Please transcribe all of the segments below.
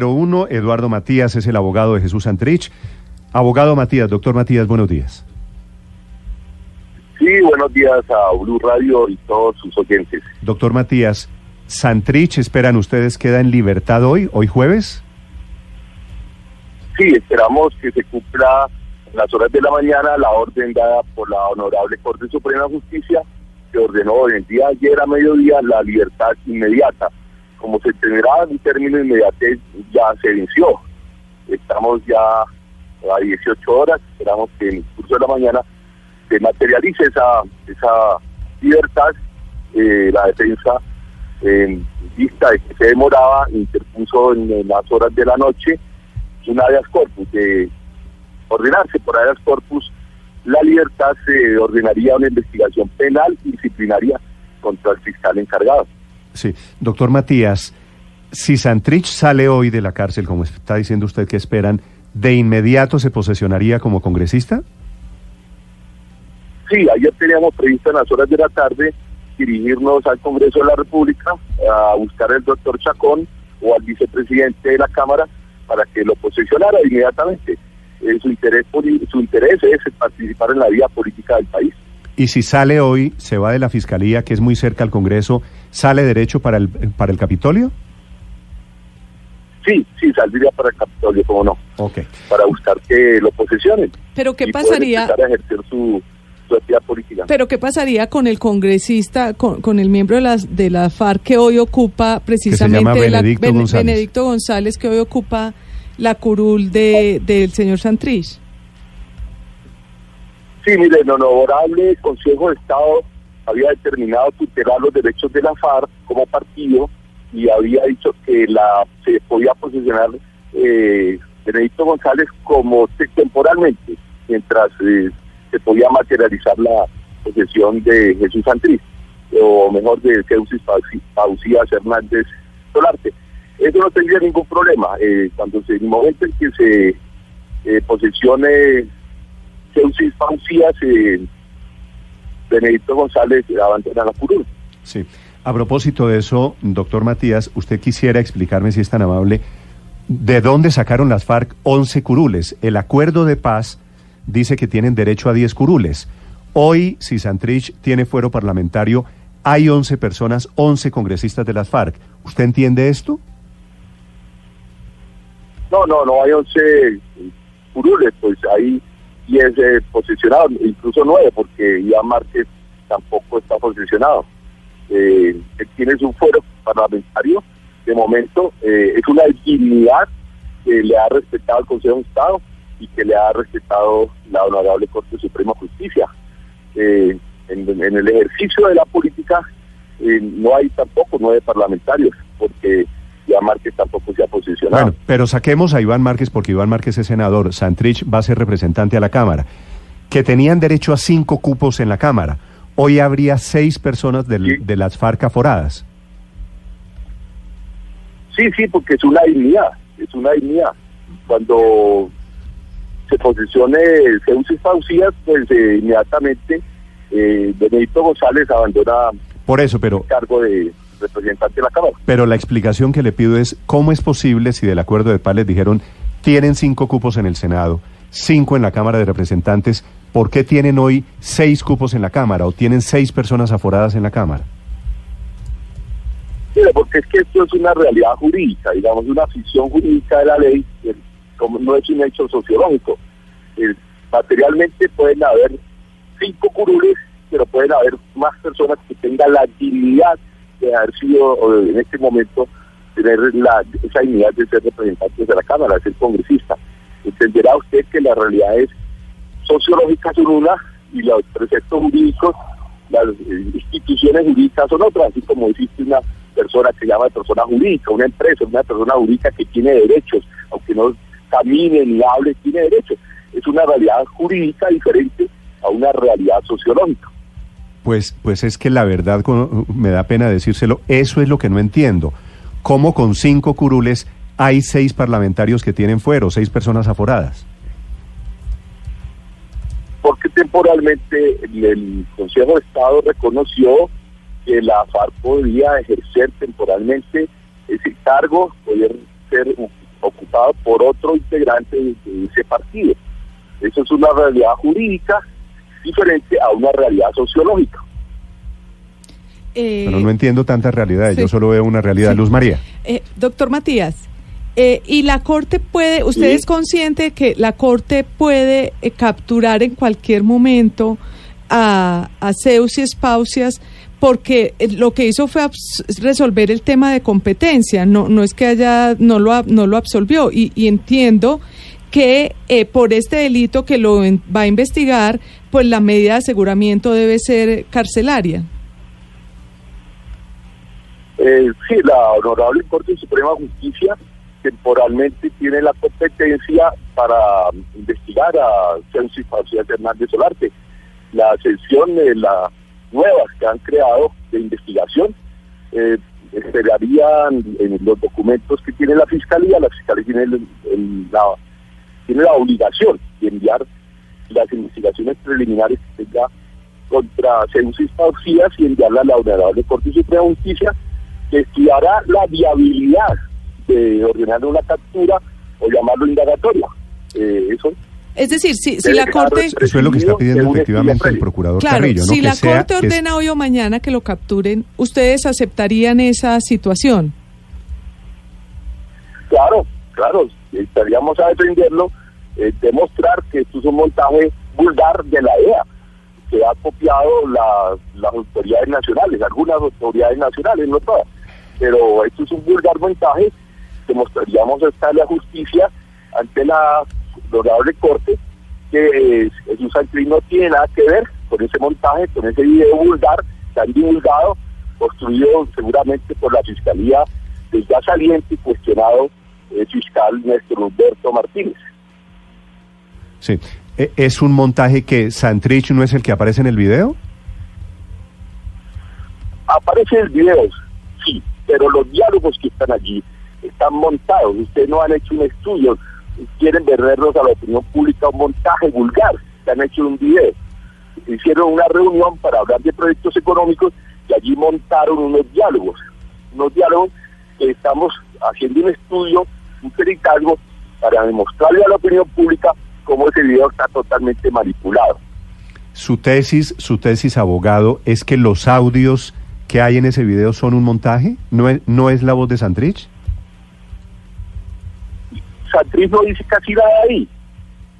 Número uno, Eduardo Matías es el abogado de Jesús Santrich. Abogado Matías, doctor Matías, buenos días. Sí, buenos días a Blue Radio y todos sus oyentes. Doctor Matías, ¿Santrich esperan ustedes queda en libertad hoy, hoy jueves? Sí, esperamos que se cumpla en las horas de la mañana la orden dada por la Honorable Corte Suprema de Justicia que ordenó el día ayer a mediodía la libertad inmediata como se tendrá un término inmediato, ya se venció. Estamos ya a 18 horas, esperamos que en el curso de la mañana se materialice esa, esa libertad. Eh, la defensa, en vista de que se demoraba, interpuso en, las horas de la noche un habeas corpus. De ordenarse por habeas corpus, la libertad se ordenaría una investigación penal disciplinaria contra el fiscal encargado. Sí, doctor Matías, si Santrich sale hoy de la cárcel, como está diciendo usted que esperan, ¿de inmediato se posesionaría como congresista? Sí, ayer teníamos previsto en las horas de la tarde dirigirnos al Congreso de la República a buscar al doctor Chacón o al vicepresidente de la Cámara para que lo posesionara inmediatamente. Eh, su, interés, su interés es participar en la vida política del país. Y si sale hoy, se va de la Fiscalía, que es muy cerca al Congreso, ¿sale derecho para el, para el Capitolio? Sí, sí, saldría para el Capitolio, cómo no. Ok. Para buscar que lo posesionen. Pero ¿qué pasaría? A ejercer su, actividad política. Pero ¿qué pasaría con el congresista, con, el miembro de, las, de la FARC que hoy ocupa precisamente... Benedicto, González. Benedicto González, que hoy ocupa la curul de, del señor Santrich. Sí, mire, el honorable Consejo de Estado había determinado tutelar los derechos de la FARC como partido y había dicho que la se podía posicionar eh, Benedicto González como temporalmente, mientras eh, se podía materializar la posesión de Jesús Santriz, o mejor de Ceusis Pausías Hernández Solarte. Eso no tendría ningún problema. Eh, cuando se, en el momento en que se eh, posesione Ceusis Pausías, eh, Benedicto González abandona la curul. Sí. A propósito de eso, doctor Matías, usted quisiera explicarme, si es tan amable, de dónde sacaron las FARC 11 curules. El acuerdo de paz dice que tienen derecho a 10 curules. Hoy, si Santrich tiene fuero parlamentario, hay 11 personas, 11 congresistas de las FARC. ¿Usted entiende esto? No, no, no hay 11 curules, pues hay y es eh, posicionado, incluso nueve, porque Iván Márquez tampoco está posicionado. Eh, tiene su fuero parlamentario, de momento eh, es una dignidad que le ha respetado el Consejo de Estado y que le ha respetado la Honorable Corte Suprema de Justicia. En, en, el ejercicio de la política no hay tampoco nueve parlamentarios, porque Iván Márquez tampoco se ha posicionado. Bueno, pero saquemos a Iván Márquez porque Iván Márquez es senador, Santrich va a ser representante a la Cámara, que tenían derecho a cinco cupos en la Cámara. Hoy habría seis personas de las FARC aforadas. Sí, sí, porque es una dignidad, es una dignidad. Cuando se posicione Ceusis Faucías, pues eh, inmediatamente eh, Benedito González abandona Por eso, pero... el cargo de representante de la Cámara. Pero la explicación que le pido es, ¿cómo es posible si del acuerdo de paz les dijeron, tienen cinco cupos en el Senado, cinco en la Cámara de Representantes, ¿por qué tienen hoy seis cupos en la Cámara o tienen seis personas aforadas en la Cámara? Mira, porque es que esto es una realidad jurídica, digamos, una ficción jurídica de la ley, como no es un hecho sociológico. materialmente pueden haber cinco curules, pero pueden haber más personas que tengan la dignidad de haber sido en este momento tener la, esa dignidad de ser representantes de la Cámara, de ser congresista. Entenderá usted que la realidad es sociológica son una y los preceptos jurídicos, las eh, instituciones jurídicas son otras, así como existe una persona que se llama persona jurídica, una empresa, una persona jurídica que tiene derechos, aunque no camine ni hable, tiene derechos. Es una realidad jurídica diferente a una realidad sociológica. Pues, pues es que la verdad, me da pena decírselo, eso es lo que no entiendo. ¿Cómo con cinco curules hay seis parlamentarios que tienen fuero, seis personas aforadas? Porque temporalmente el Consejo de Estado reconoció que la FARC podía ejercer temporalmente ese cargo, poder ser ejecutado por otro integrante de, ese partido. Eso es una realidad jurídica diferente a una realidad sociológica. Eh, Pero no entiendo tantas realidades, yo solo veo una realidad. Luz María. Eh, doctor Matías, eh, y la Corte puede, ¿usted es consciente que la Corte puede capturar en cualquier momento a, a Zeus y Espausias? porque lo que hizo fue resolver el tema de competencia, no, no es que haya, no lo, no lo absolvió. Y, entiendo que eh, por este delito que lo va a investigar, pues la medida de aseguramiento debe ser carcelaria. Eh, sí, la Honorable Corte Suprema de Justicia temporalmente tiene la competencia para investigar a Censis Facilidad Hernández Solarte. La sesión de la nuevas que han creado de investigación. Eh, esperarían en los documentos que tiene la Fiscalía, la Fiscalía tiene, la, tiene la obligación de enviar las investigaciones preliminares que tenga contra Faucías y enviarla a la Honorable Corte Suprema de Justicia, que estudiará la viabilidad de ordenar una captura o llamarlo indagatoria. Eh, eso es decir, si, si la Corte... Eso es lo que está pidiendo efectivamente el procurador claro, Carrillo, Si la Corte ordena hoy o mañana que lo capturen, ¿ustedes aceptarían esa situación? Claro, claro, estaríamos a defenderlo, eh, demostrar que esto es un montaje vulgar de la EA, que ha copiado las autoridades nacionales, algunas autoridades nacionales, no todas, pero esto es un vulgar montaje, demostraríamos estar la justicia ante la honorable corte que Jesús Santrich no tiene nada que ver con ese montaje, con ese video vulgar tan divulgado, construido seguramente por la Fiscalía ya saliente y cuestionado fiscal Néstor Humberto Martínez. Sí. E, ¿Es un montaje que Santrich no es el que aparece en el video? Aparece en el video, sí, pero los diálogos que están allí están montados. Ustedes no han hecho un estudio quieren vendernos a la opinión pública un montaje vulgar, que han hecho un video. Hicieron una reunión para hablar de proyectos económicos y allí montaron unos diálogos, unos diálogos que estamos haciendo un estudio, un peritalgo, para demostrarle a la opinión pública cómo ese video está totalmente manipulado. Su tesis, su tesis abogado, es que los audios que hay en ese video son un montaje, no es, no es la voz de Santrich. Santrich no dice casi nada ahí.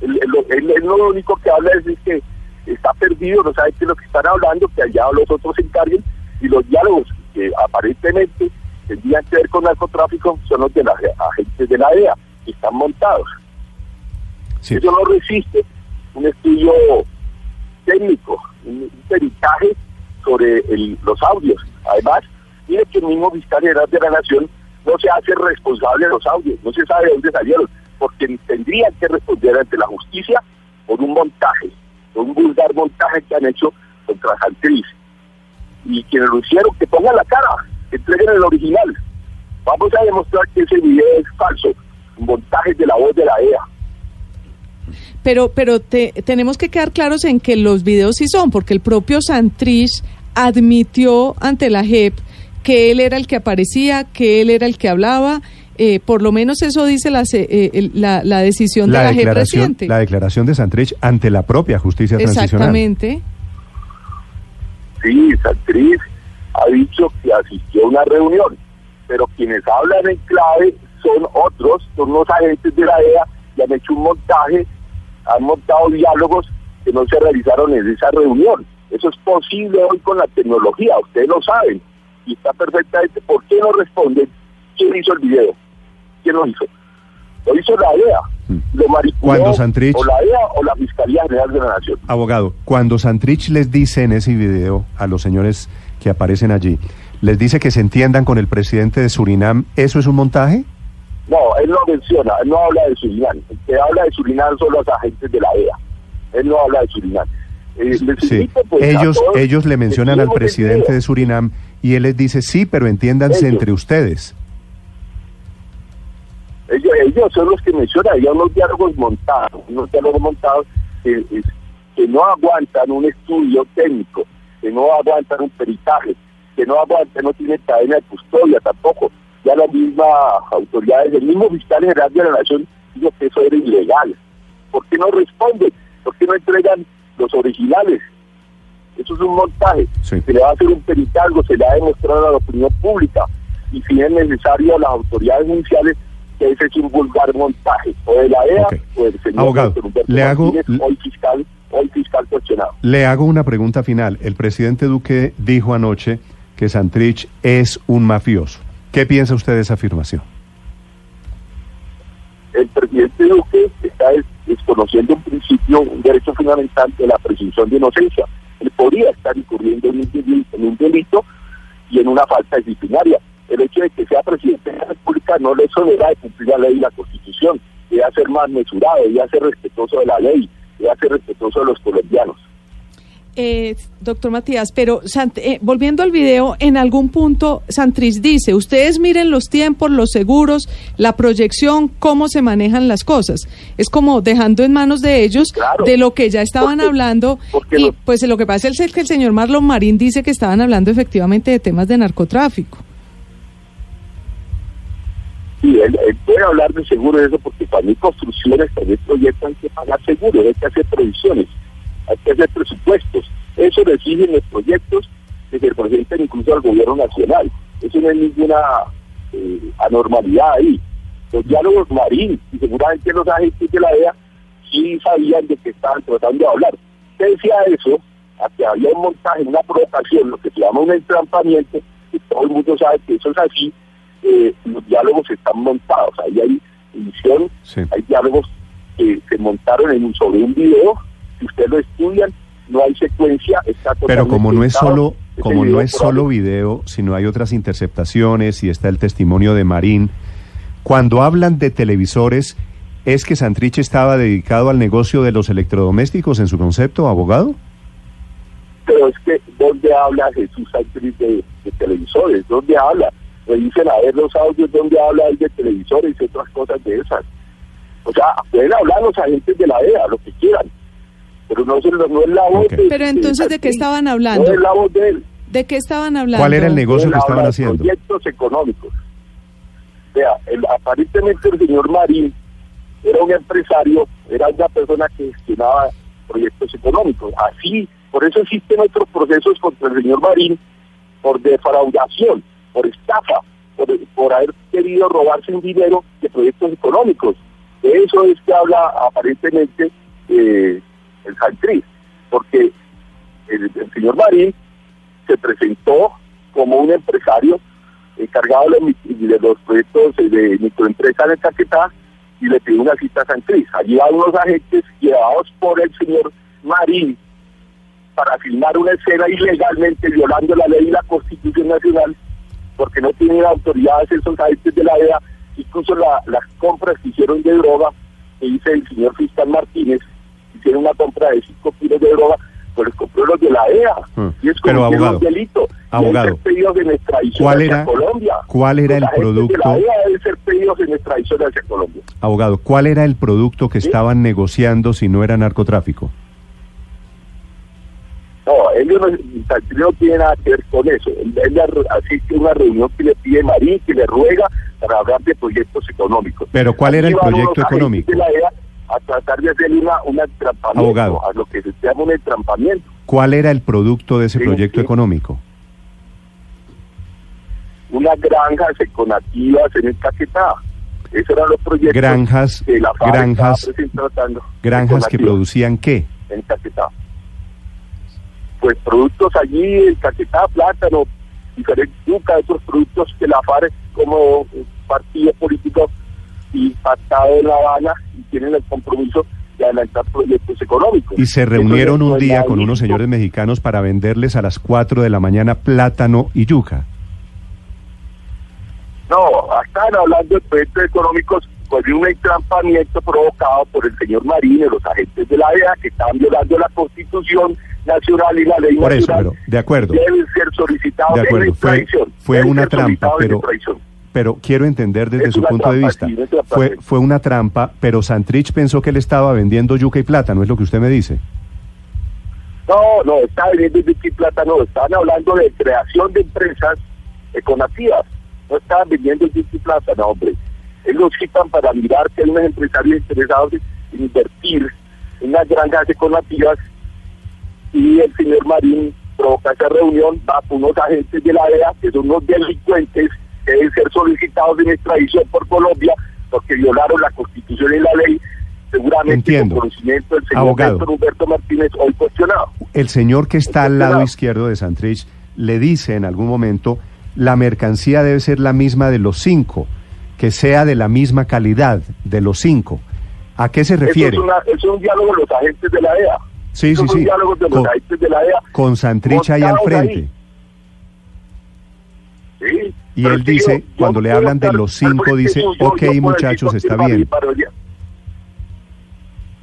Él, lo único que habla es que está perdido, no sabe qué es lo que están hablando, que allá los otros se encarguen, y los diálogos que aparentemente tendrían que ver con narcotráfico son los de la agentes de la DEA, que están montados. Eso no resiste un estudio técnico, un, peritaje sobre los audios. Además, tiene que el mismo fiscal general de la Nación no se hace responsable de los audios, no se sabe de dónde salieron, porque tendrían que responder ante la justicia por un montaje, por un vulgar montaje que han hecho contra Santriz. Y quienes lo hicieron, que pongan la cara, entreguen el original. Vamos a demostrar que ese video es falso, un montaje de la voz de la EA. Pero, pero tenemos que quedar claros en que los videos sí son, porque el propio Santrich admitió ante la JEP que él era el que aparecía, que él era el que hablaba. Eh, por lo menos eso dice la, eh, la, la, decisión de la declaración, La declaración de Santrich ante la propia justicia transicional. Exactamente. Sí, Santrich ha dicho que asistió a una reunión, pero quienes hablan en clave son otros, son los agentes de la EA y han hecho un montaje, han montado diálogos que no se realizaron en esa reunión. Eso es posible hoy con la tecnología, ustedes lo saben y está perfectamente, ¿por qué no responden quién hizo el video? ¿Quién lo hizo? Lo hizo la EA, mm. lo manipuló cuando Santrich, o la EA o la Fiscalía General de la Nación. Abogado, cuando Santrich les dice en ese video a los señores que aparecen allí, les dice que se entiendan con el presidente de Surinam, ¿eso es un montaje? No, él no menciona, él no habla de Surinam. El que habla de Surinam son los agentes de la EA. Él no habla de Surinam. Eh, sí. Pues, ellos, ellos le mencionan al presidente de Surinam y él les dice, sí, pero entiéndanse entre ustedes. Ellos, ellos, son los que mencionan, hay unos diálogos montados, unos diálogos montados que, que no aguantan un estudio técnico, que no aguantan un peritaje, que no aguantan, no tienen cadena de custodia tampoco, ya las mismas autoridades, el mismo fiscal general de la Nación dijo que eso era ilegal. ¿Por qué no responden? ¿Por qué no entregan los originales? Eso es un montaje. Se le va a hacer un peritalgo, se le va a demostrar a la opinión pública. Y si es necesario a las autoridades judiciales que ese es un vulgar montaje, o de la EA o del señor Abogado, le hago, hoy fiscal, hoy fiscal cuestionado. Le hago una pregunta final. El presidente Duque dijo anoche que Santrich es un mafioso. ¿Qué piensa usted de esa afirmación? El presidente Duque está desconociendo un principio, un derecho fundamental de la presunción de inocencia. Él podría estar incurriendo en un delito, y en una falta disciplinaria. El hecho de que sea presidente de la República no le exonera de cumplir la ley y la Constitución. Debe ser más mesurado, debe ser respetuoso de la ley, ser respetuoso los colombianos. Eh, doctor Matías, pero eh, volviendo al video, en algún punto Santriz dice, ustedes miren los tiempos, los seguros, la proyección, cómo se manejan las cosas. Es como dejando en manos de ellos de lo que ya estaban hablando. Y pues lo que pasa es que el señor Marlon Marín dice que estaban hablando efectivamente de temas de narcotráfico. Sí, él, puede hablar de seguro de eso porque para mí construcciones, también proyectos hay que pagar seguro, hay que hacer previsiones hay que hacer presupuestos. Eso lo exigen los proyectos que se presentan incluso al gobierno nacional. Eso no hay ninguna eh, anormalidad ahí. Los diálogos marín y seguramente los agentes de la DEA sí sabían de que estaban tratando de hablar. ¿Qué decía eso? A que había un montaje, una provocación, lo que se llama un entrampamiento, y todo el mundo sabe que eso es así, eh, los diálogos están montados, ahí hay edición, hay diálogos que se montaron en un, sobre un video si ustedes lo estudian, no hay secuencia, está Pero como no es solo como no es solo video, sino hay otras interceptaciones y está el testimonio de Marín, cuando hablan de televisores, ¿es que Santrich estaba dedicado al negocio de los electrodomésticos en su concepto, abogado? Pero es que, ¿dónde habla Jesús Santrich de, televisores? ¿Dónde habla? Dicen a ver los audios, ¿dónde habla él de televisores y otras cosas de esas? O sea, pueden hablar los agentes de la EA, lo que quieran, pero no, no es la voz de, Pero entonces, ¿de qué estaban hablando? No es la voz de él. ¿De qué estaban hablando? ¿Cuál era el negocio que estaban haciendo? Proyectos económicos. O sea, aparentemente el señor Marín era un empresario, era una persona que gestionaba proyectos económicos. Así, por eso existen otros procesos contra el señor Marín por defraudación, por estafa, por, haber querido robarse un dinero de proyectos económicos. De eso es que habla aparentemente eh, el Santriz, porque el, señor Marín se presentó como un empresario encargado de, los proyectos de microempresa en Caquetá y le pidió una cita a Santriz. Allí van unos agentes llevados por el señor Marín para filmar una escena ilegalmente violando la ley y la Constitución Nacional porque no tienen autoridades esos agentes de la EA, incluso las compras que hicieron de droga que dice el señor fiscal Martínez hicieron una compra de 5 kilos de droga, pues compró los de la EA. Hmm. Y es como un delito. Abogado, de ¿cuál era, Colombia. ¿cuál era el producto? De la deben ser pedidos en extradición hacia Colombia. Abogado, ¿cuál era el producto que estaban negociando si no era narcotráfico? No, ellos no, tiene nada que ver con eso. Él, asiste a una reunión que le pide Marín, que le ruega para hablar de proyectos económicos. Pero ¿cuál era el proyecto económico? De la EA a tratar de hacer una, un Abogado. a lo que se llama un entrampamiento. ¿Cuál era el producto de ese proyecto económico? Unas granjas econativas en el Caquetá. Esos eran los proyectos granjas, que la granjas, granjas que producían qué? En Caquetá. Pues productos allí, en Caquetá, plátano, diferentes yuca, otros productos que la FARC como partido político impactado en La Habana y tienen el compromiso de adelantar proyectos económicos. Y se reunieron un día con unos señores mexicanos para venderles a las 4 de la mañana plátano y yuca. No, están hablando de proyectos económicos con un entrampamiento provocado por el señor Marín y los agentes de la DEA que están violando la Constitución nacional y la ley por Eso, pero, de acuerdo. Deben ser solicitados de acuerdo, fue, fue una trampa, pero pero quiero entender desde su punto de vista. fue, fue una trampa, pero Santrich pensó que él estaba vendiendo yuca y plátano, es lo que usted me dice. No, no, estaba vendiendo yuca y plátano, estaban hablando de creación de empresas econativas, no estaban vendiendo el Plaza, no, hombre. Ellos los citan para mirar que hay unos empresarios interesados en invertir en unas granjas economías y el señor Marín provoca esa reunión, va con unos agentes de la DEA, que son unos delincuentes que deben ser solicitados en extradición por Colombia porque violaron la Constitución y la ley, seguramente Entiendo. con conocimiento del señor Abogado. Humberto Martínez, hoy cuestionado. El señor que está al lado izquierdo de Santrich le dice en algún momento, la mercancía debe ser la misma de los cinco, que sea de la misma calidad de los cinco. ¿A qué se Eso refiere? es, una- eso es un diálogo de los agentes de la DEA. Sí, sí, sí. de Con, de la DEA. con Santrich ahí al frente. ahí. Sí, Y él dice, yo- yo cuando le hablan de los cinco, dice, yo ok, muchachos, está bien.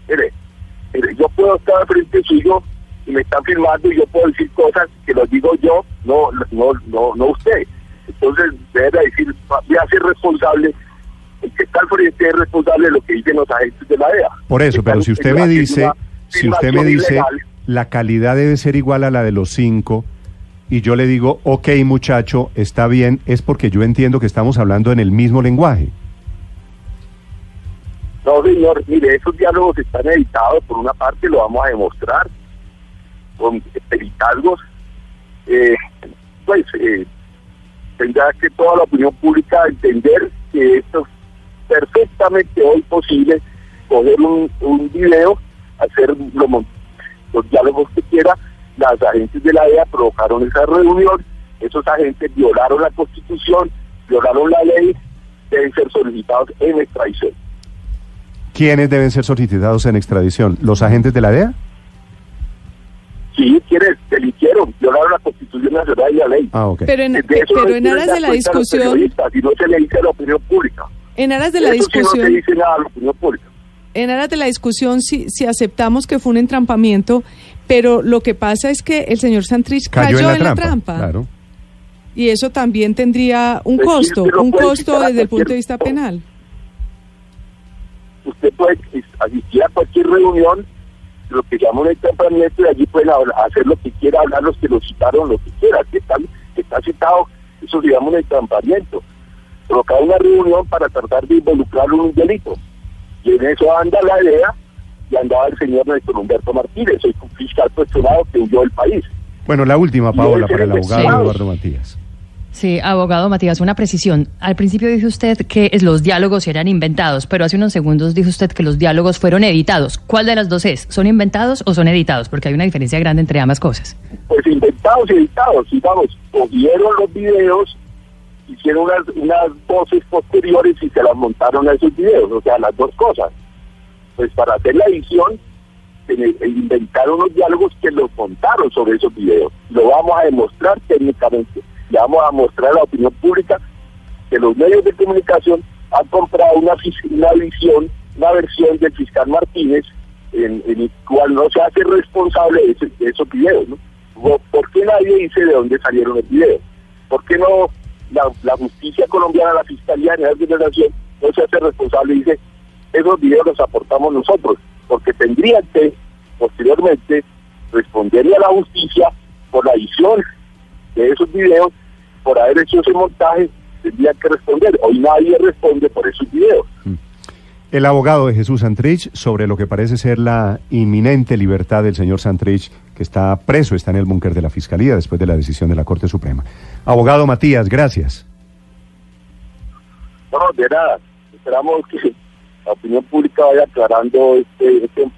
Mire, mire, yo puedo estar al frente suyo y me están filmando y yo puedo decir cosas que los digo yo, no, no, no, no usted. Entonces, debe decir, voy a ser responsable, el que está al frente es responsable de lo que dicen los agentes de la DEA. Por eso, pero si usted me dice, una si usted me dice, ilegal, la calidad debe ser igual a la de los cinco, y yo le digo, ok, muchacho, está bien, es porque yo entiendo que estamos hablando en el mismo lenguaje. No, señor, mire, esos diálogos están editados, por una parte lo vamos a demostrar con peritalgos. Eh, pues eh, tendrá que toda la opinión pública entender que esto es perfectamente hoy posible, coger un, un video, hacer lo los diálogos que quiera, las agentes de la DEA provocaron esa reunión, esos agentes violaron la constitución, violaron la ley, deben ser solicitados en extradición. ¿Quiénes deben ser solicitados en extradición? ¿Los agentes de la DEA? Sí, quienes delinquieron, violaron la Constitución Nacional y la ley. Ah, ok. Pero en, De eso no pero en quieren aras de la discusión, periodistas, Y no se le dice a la opinión pública. en aras de la Eso sí no se discusión, dice nada a la opinión pública. En aras de la discusión, si, si aceptamos que fue un entrampamiento, pero lo que pasa es que el señor Santrich cayó, en la trampa. Claro. Y eso también tendría un Pues costo, un costo desde el punto de vista penal. Usted puede asistir a cualquier reunión, lo que llama un entrampamiento, y allí pueden hacer lo que quiera, hablar los que lo citaron, lo que quiera. Que está, que está citado, eso se llama un entrampamiento. Provocar una reunión para tratar de involucrarlo en un delito. Y en eso anda la idea y andaba el señor Néstor Humberto Martínez, soy un fiscal cuestionado que huyó del país. Bueno, la última, Paola, para el abogado investigado. Eduardo Matías. Sí, abogado Matías, una precisión. Al principio dijo usted que los diálogos eran inventados, pero hace unos segundos dijo usted que los diálogos fueron editados. ¿Cuál de las dos es? ¿Son inventados o son editados? Porque hay una diferencia grande entre ambas cosas. pues inventados y editados, digamos, cogieron los videos, hicieron unas, unas voces posteriores y se las montaron a esos videos, o sea, las dos cosas. Pues para hacer la edición, inventaron unos diálogos que los montaron sobre esos videos. Lo vamos a demostrar técnicamente, le vamos a mostrar a la opinión pública que los medios de comunicación han comprado una, una visión, una versión del fiscal Martínez, en, en el cual no se hace responsable de, ese- de esos videos. ¿no? ¿Por- ¿Por qué nadie dice de dónde salieron los videos? ¿Por qué no la, la justicia colombiana, la Fiscalía de la Nación, no se hace responsable y dice, esos videos los aportamos nosotros? Porque tendrían que, posteriormente, responderle a la justicia por la edición de esos videos, por haber hecho ese montaje, tendrían que responder. Hoy nadie responde por esos videos. El abogado de Jesús Santrich sobre lo que parece ser la inminente libertad del señor Santrich, que está preso, está en el búnker de la Fiscalía después de la decisión de la Corte Suprema. Abogado Matías, gracias. No, de nada. Esperamos que la opinión pública vaya aclarando este, este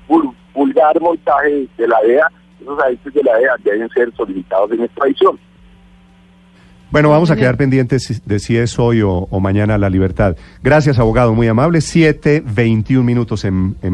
vulgar montaje de la DEA. Esos agentes de la DEA deben ser solicitados en extradición. Bueno, vamos a quedar pendientes de si es hoy o, o mañana la libertad. Gracias, abogado, muy amable. Siete, veintiún minutos en... en